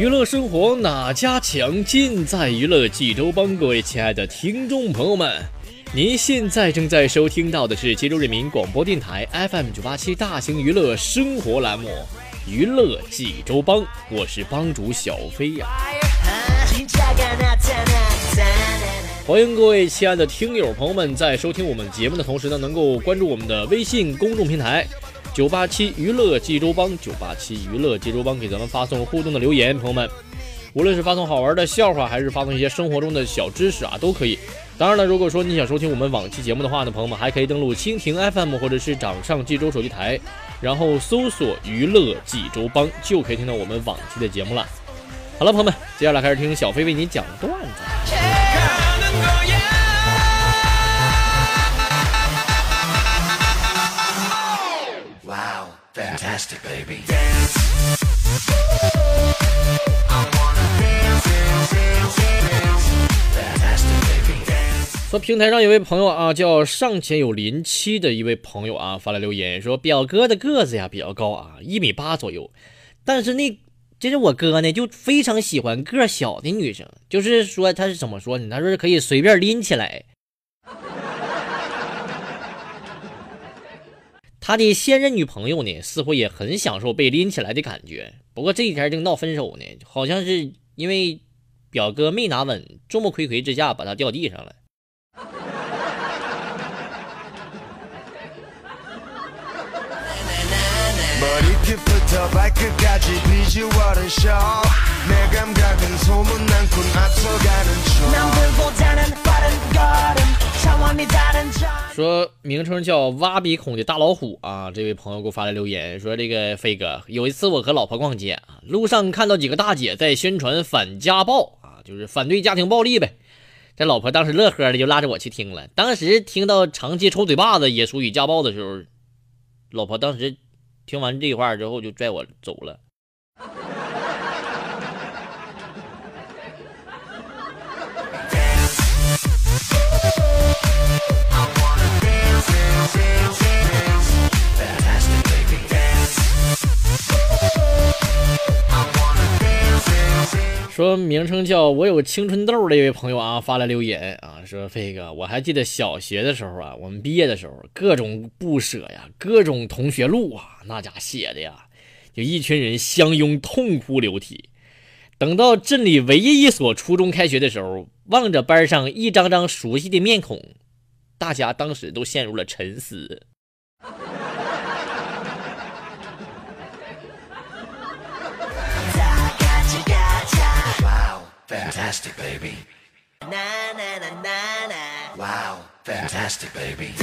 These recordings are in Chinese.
娱乐生活哪家强？尽在娱乐济州帮。各位亲爱的听众朋友们，您现在正在收听到的是济州人民广播电台 FM 九八七大型娱乐生活栏目《娱乐济州帮》，我是帮主小飞呀。欢迎各位亲爱的听友朋友们，在收听我们节目的同时呢，能够关注我们的微信公众平台“九八七娱乐济州帮”，九八七娱乐济州帮给咱们发送互动的留言，朋友们，无论是发送好玩的笑话，还是发送一些生活中的小知识啊，都可以。当然了，如果说你想收听我们往期节目的话呢，朋友们还可以登录蜻蜓 FM 或者是掌上济州手机台，然后搜索“娱乐济州帮”，就可以听到我们往期的节目了。好了，朋友们，接下来开始听小飞为你讲段子。Fantastic, baby. dance 说平台上有位朋友啊，叫尚前有林七的一位朋友啊，发来留言说，表哥的个子呀比较高啊，一米八左右，但是那就是我哥呢，就非常喜欢个小的女生，就是说他是怎么说呢？他说是可以随便拎起来。他的现任女朋友呢，似乎也很享受被拎起来的感觉。不过这几天正闹分手呢，好像是因为表哥没拿稳，众目睽睽之下把他掉地上了。说名称叫挖鼻孔的大老虎啊！这位朋友给我发来留言说：“这个飞哥，有一次我和老婆逛街啊，路上看到几个大姐在宣传反家暴啊，就是反对家庭暴力呗。这老婆当时乐呵的就拉着我去听了。当时听到长期抽嘴巴子也属于家暴的时候，老婆当时听完这话之后就拽我走了。”说名称叫我有青春痘的一位朋友啊，发来留言啊，说飞哥，我还记得小学的时候啊，我们毕业的时候，各种不舍呀，各种同学录啊，那家写的呀，就一群人相拥痛哭流涕。等到镇里唯一一所初中开学的时候，望着班上一张张熟悉的面孔，大家当时都陷入了沉思。Fantastic, baby. Wow, fantastic, baby.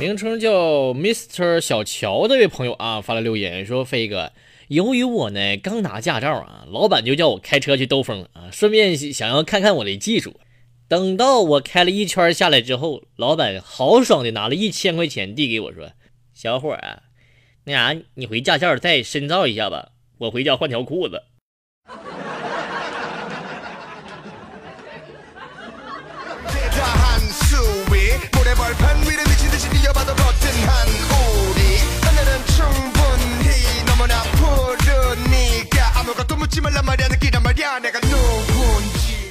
名称叫 Mr 小乔这位朋友啊，发了留言说：“飞哥，由于我呢刚拿驾照啊，老板就叫我开车去兜风啊，顺便想要看看我的技术。等到我开了一圈下来之后，老板豪爽的拿了一千块钱递给我说：‘小伙啊，那啥，你回驾校再深造一下吧，我回家换条裤子。’”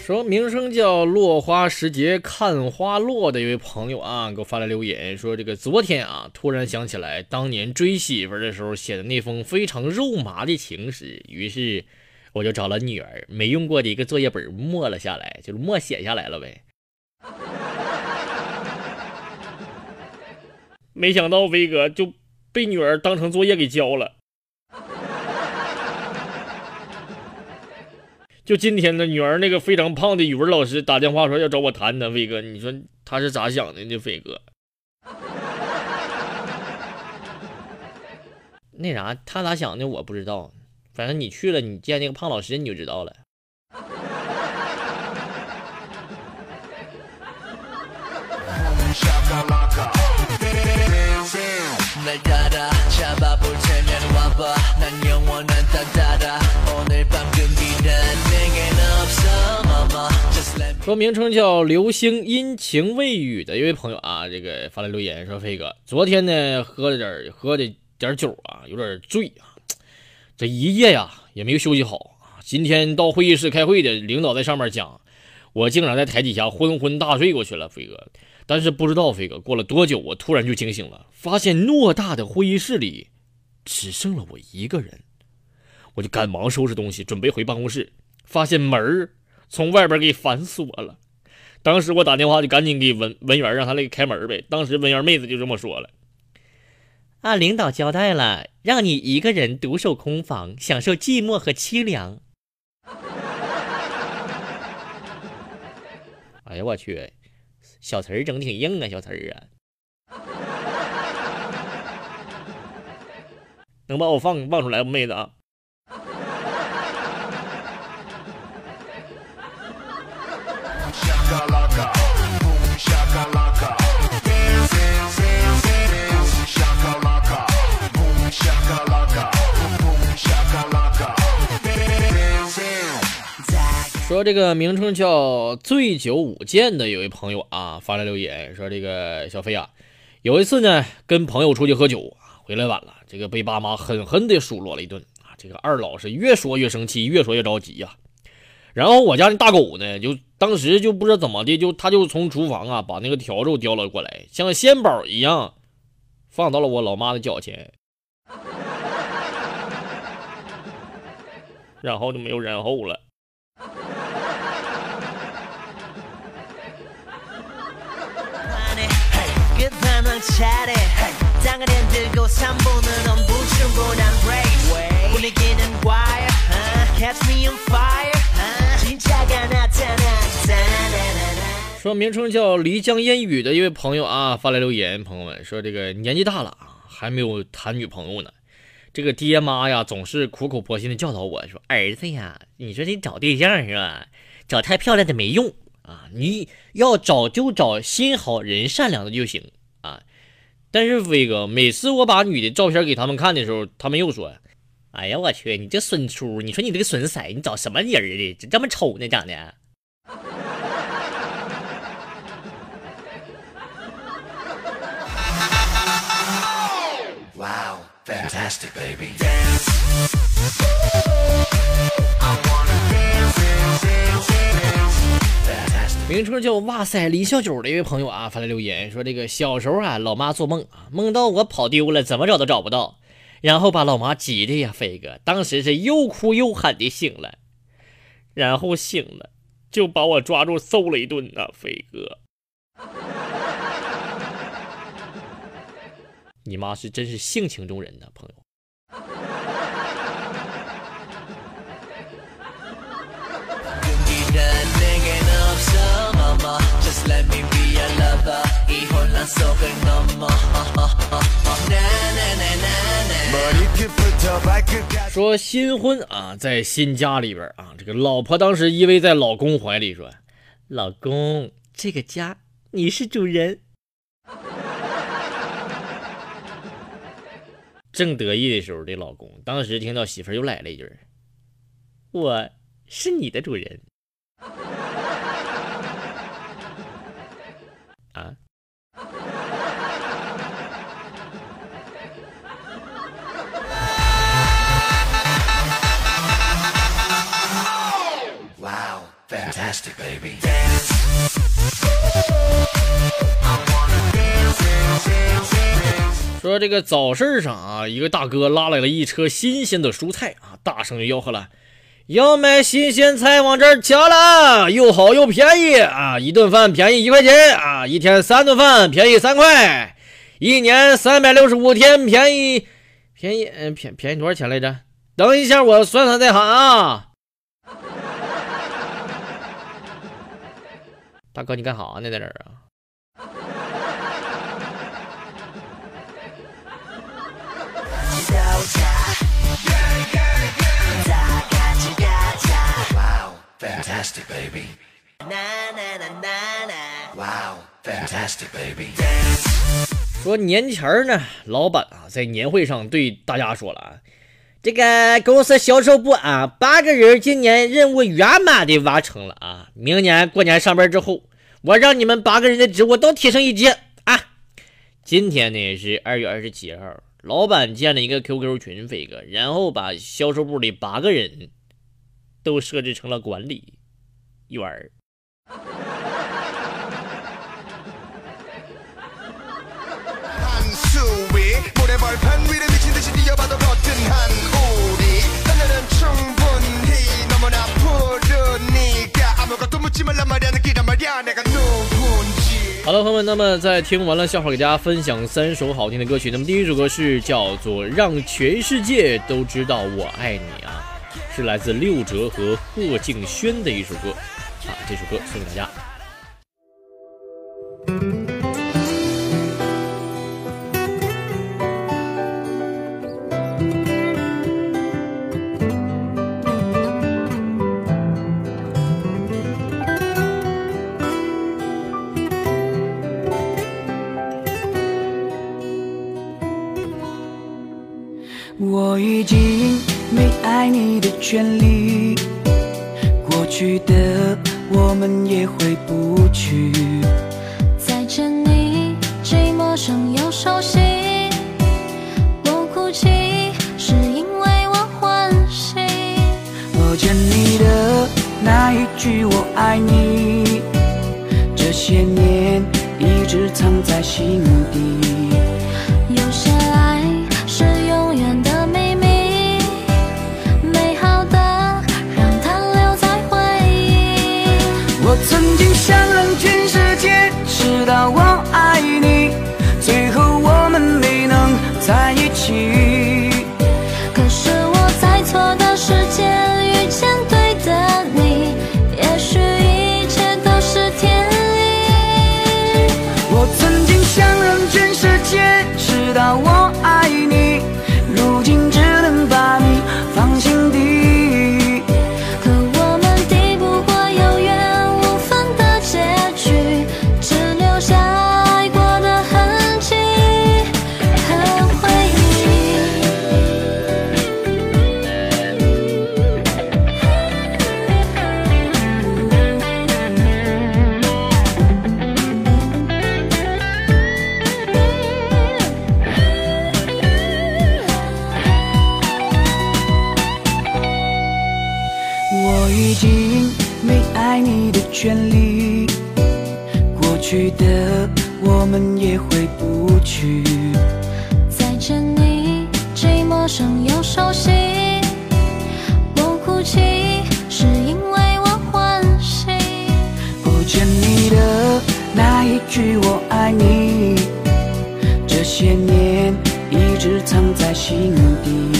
说名声叫落花时节看花落的一位朋友啊，给我发来留言说：“这个昨天啊，突然想起来当年追媳妇的时候写的那封非常肉麻的情诗，于是我就找了女儿没用过的一个作业本默了下来，就是默写下来了呗。没想到飞哥就被女儿当成作业给交了。就今天呢，女儿那个非常胖的语文老师打电话说要找我谈谈，飞哥，你说他是咋想的呢？飞哥，那啥，他咋想的我不知道，反正你去了，你见那个胖老师你就知道了。说名称叫流星阴晴未雨的一位朋友啊，这个发来留言说：“飞哥，昨天呢喝了点喝的点酒啊，有点醉啊，这一夜呀也没有休息好啊。今天到会议室开会的领导在上面讲，我竟然在台底下昏昏大睡过去了，飞哥。但是不知道飞哥过了多久，我突然就惊醒了，发现偌大的会议室里只剩了我一个人，我就赶忙收拾东西准备回办公室，发现门。”从外边给反锁了。当时我打电话就赶紧给文文员让他来给开门呗。当时文员妹子就这么说了：“啊，领导交代了，让你一个人独守空房，享受寂寞和凄凉。”哎呀，我去，小词儿整挺硬啊，小词儿啊，能把我放放出来不，妹子啊？说这个名称叫“醉酒舞剑”的有位朋友啊发来留言说：“这个小飞啊，有一次呢跟朋友出去喝酒啊，回来晚了，这个被爸妈狠狠的数落了一顿啊。这个二老是越说越生气，越说越着急呀、然后我家那大狗呢，就当时就不知道怎么的，就他就从厨房啊把那个笤帚叼了过来，像仙宝一样放到了我老妈的脚前，然后就没有然后了。 끝판왕 차례 땅을 흔들고 3분은 엄부 충분한 race 분위기는 wire uh, catch me on fire uh, 진짜가 나타났다 说名称叫漓江烟雨的一位朋友啊发来留言，朋友们说这个年纪大了啊，还没有谈女朋友呢。这个爹妈呀，总是苦口婆心的教导我说：“儿子呀，你说你找对象是吧？找太漂亮的没用啊，你要找就找心好人善良的就行啊。”但是飞哥，每次我把女的照片给他们看的时候，他们又说：“哎呀，我去，你这损出！你说你这个损色，你找什么人儿的？这么丑呢，长得。” Fantastic, baby. dance 名称叫哇塞李小九的一位朋友啊，发来留言说：“这个小时候啊，老妈做梦啊，梦到我跑丢了，怎么找都找不到，然后把老妈急的呀，飞哥，当时是又哭又喊的醒了，然后醒了就把我抓住揍了一顿啊，飞哥，你妈是真是性情中人呢朋友。说新婚啊在新家里边啊这个老婆当时依偎在老公怀里说老公这个家你是主人正得意的时候，这老公当时听到媳妇儿又来了一句：“我是你的主人。”啊 fantastic, baby. 说这个早市上啊，一个大哥拉来了一车新鲜的蔬菜啊，大声吆喝了：“要买新鲜菜往这儿抢了，又好又便宜啊！一顿饭便宜一块钱啊，一天三顿饭便宜三块，一年三百六十五天便宜便宜嗯便便宜多少钱来着？等一下我算算再喊啊！大哥，你干啥呢，在这儿啊？Wow, 说年前呢，老板啊在年会上对大家说了啊，这个公司销售部啊，八个人今年任务圆满的完成了啊，明年过年上班之后，我让你们八个人的职务都提升一级啊。今天呢是二月二十七号，老板建了一个 QQ 群飞哥，然后把销售部里八个人都设置成了管理员。好了，朋友们，那么在听完了笑话，给大家分享三首好听的歌曲。那么第一首歌是叫做《让全世界都知道我爱你》啊，是来自六哲和贺敬轩的一首歌啊，这首歌送给大家。我已经没爱你的权利，过去的我们也回不去。再见你，既陌生又熟悉。我哭泣，是因为我欢喜。我见你的那一句我爱你，这些年一直藏在心底。在我已经没爱你的权利，过去的我们也回不去。再见你，既陌生又熟悉。我哭泣，是因为我欢喜。不见你的那一句我爱你，这些年一直藏在心底。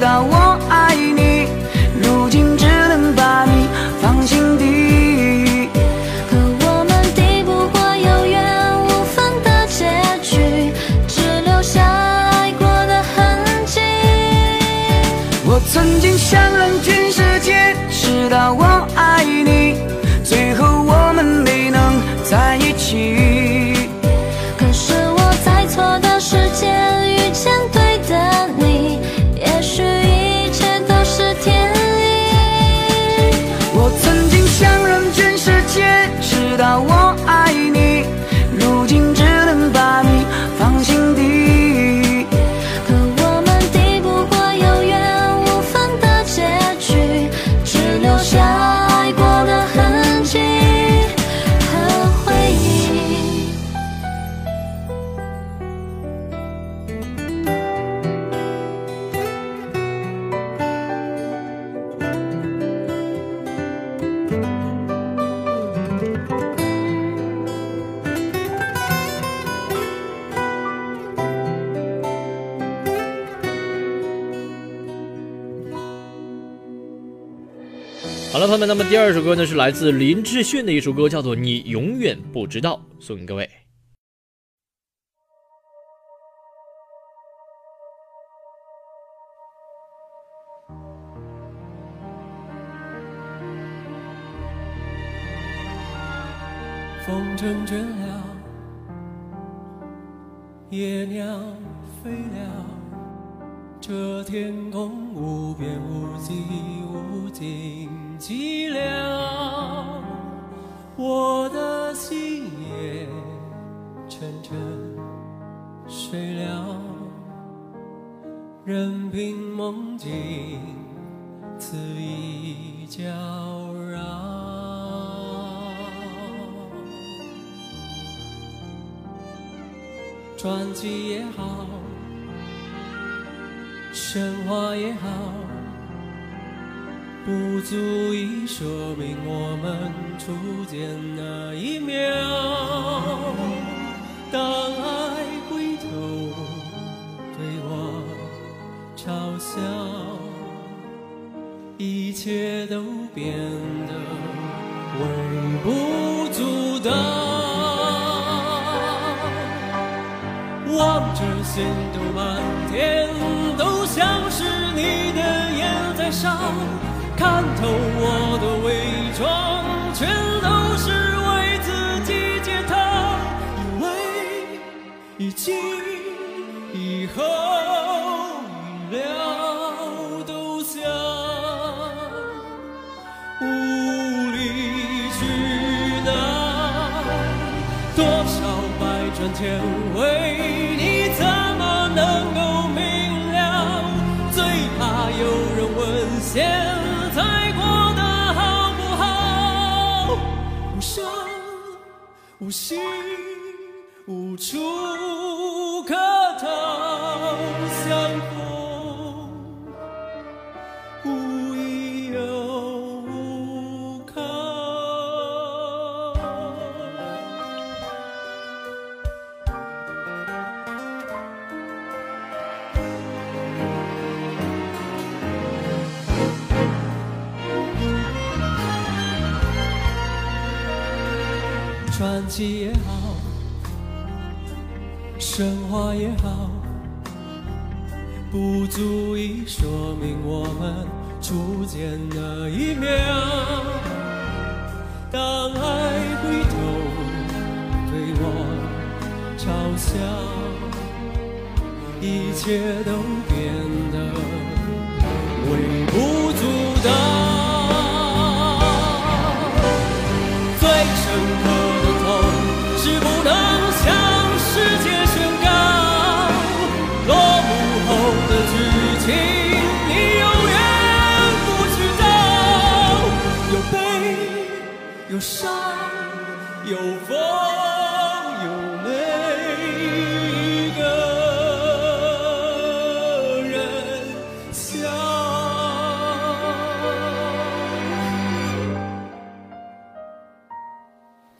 到我爱你，如今只能把你放心底。可我们抵不过有缘无分的结局，只留下爱过的痕迹。我曾经想让全世界知道我我爱第二首歌呢是来自林志炫的一首歌，叫做《你永远不知道》，送给各位。风筝倦了，野鸟飞了，这天空无边无际无尽寂寥，我的心也沉沉睡了，任凭梦境肆意搅扰。传奇也好，神话也好，不足以说明我们初见那一秒。当爱回头对我嘲笑，一切都变得微不足道。望着星斗满天，都像是你的眼在烧，看透我的伪装，全都是为自己解套，以为已经以后已了，都想无理取闹，多少百转千回。心。传奇也好，神话也好，不足以说明我们初见那一秒。当爱回头对我嘲笑，一切都变得微不足道。有伤有疯有泪，一个人笑。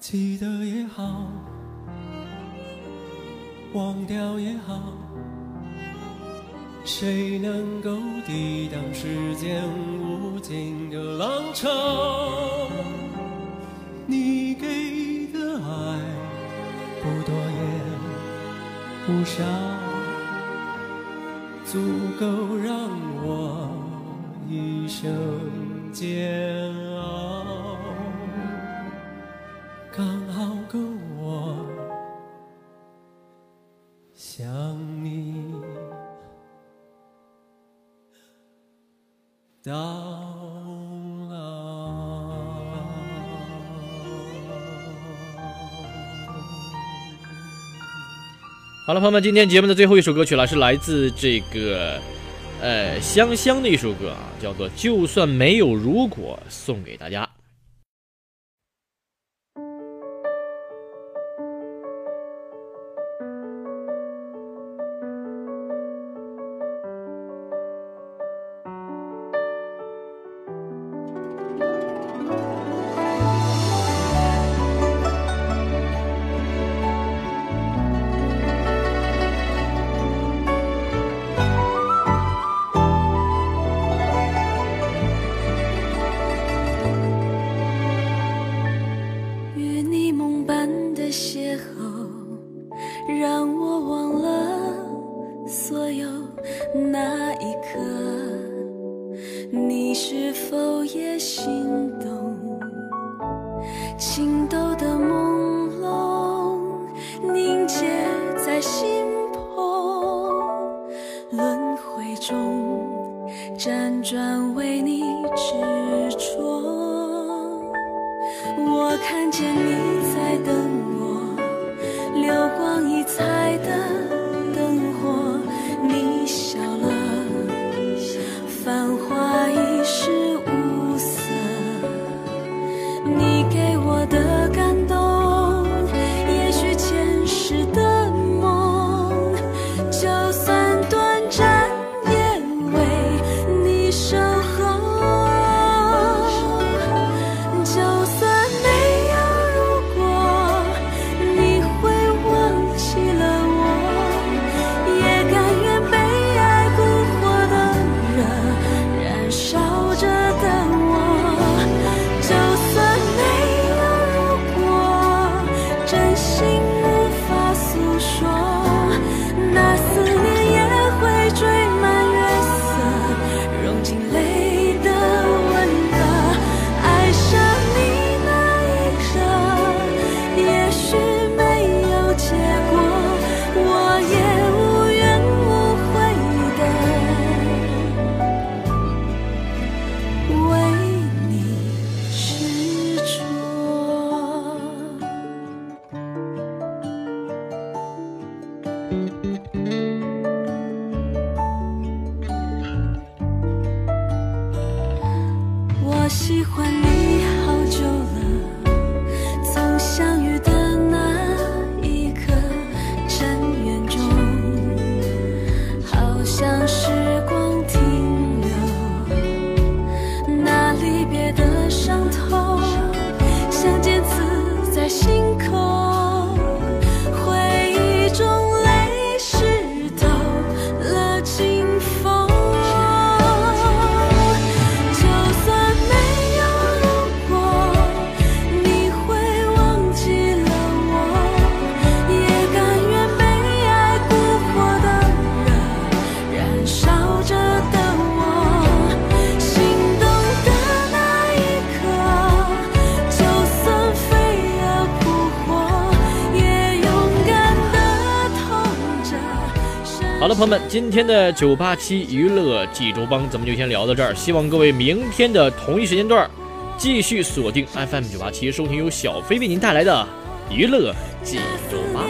记得也好，忘掉也好，谁能够抵挡时间无尽的浪潮？也不少，足够让我一生煎熬。刚好够我想你到好了，朋友们，今天节目的最后一首歌曲了，是来自这个呃香香的一首歌啊，叫做《就算没有如果》，送给大家。朋友们，今天的九八七娱乐济州帮，咱们就先聊到这儿。希望各位明天的同一时间段继续锁定 FM 九八七，收听由小飞为您带来的娱乐济州帮。